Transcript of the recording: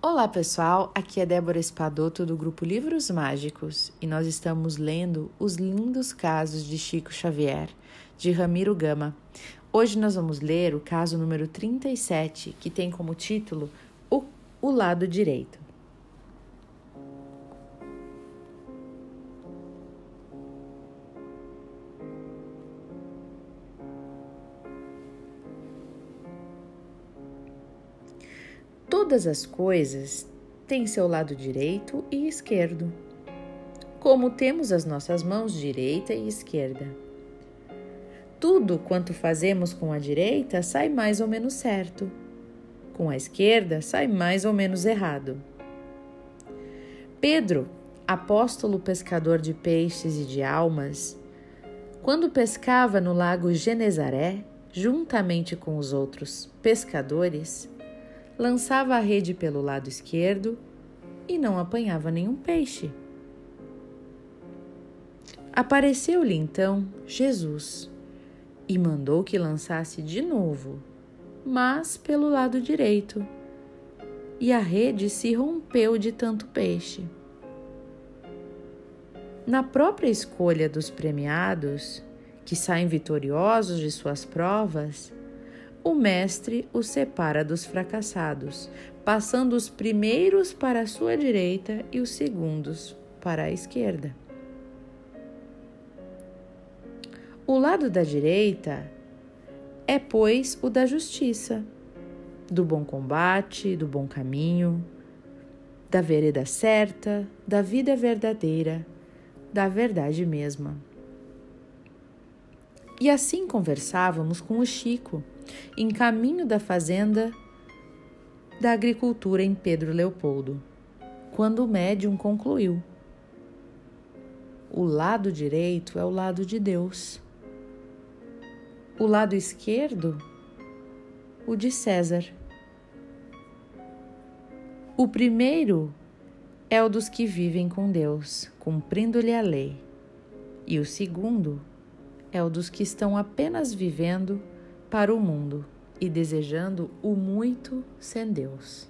Olá pessoal, aqui é Débora Espadoto do grupo Livros Mágicos e nós estamos lendo Os Lindos Casos de Chico Xavier, de Ramiro Gama. Hoje nós vamos ler o caso número 37, que tem como título O, o Lado Direito. Todas as coisas têm seu lado direito e esquerdo, como temos as nossas mãos direita e esquerda. Tudo quanto fazemos com a direita sai mais ou menos certo, com a esquerda sai mais ou menos errado. Pedro, apóstolo pescador de peixes e de almas, quando pescava no lago Genezaré, juntamente com os outros pescadores, lançava a rede pelo lado esquerdo e não apanhava nenhum peixe. Apareceu-lhe então Jesus e mandou que lançasse de novo, mas pelo lado direito, e a rede se rompeu de tanto peixe. Na própria escolha dos premiados, que saem vitoriosos de suas provas, o mestre os separa dos fracassados, passando os primeiros para a sua direita e os segundos para a esquerda. O lado da direita é, pois, o da justiça, do bom combate, do bom caminho, da vereda certa, da vida verdadeira, da verdade mesma. E assim conversávamos com o Chico em caminho da fazenda da agricultura em Pedro Leopoldo, quando o médium concluiu: O lado direito é o lado de Deus, o lado esquerdo, o de César. O primeiro é o dos que vivem com Deus, cumprindo-lhe a lei, e o segundo é o dos que estão apenas vivendo para o mundo e desejando o muito sem Deus.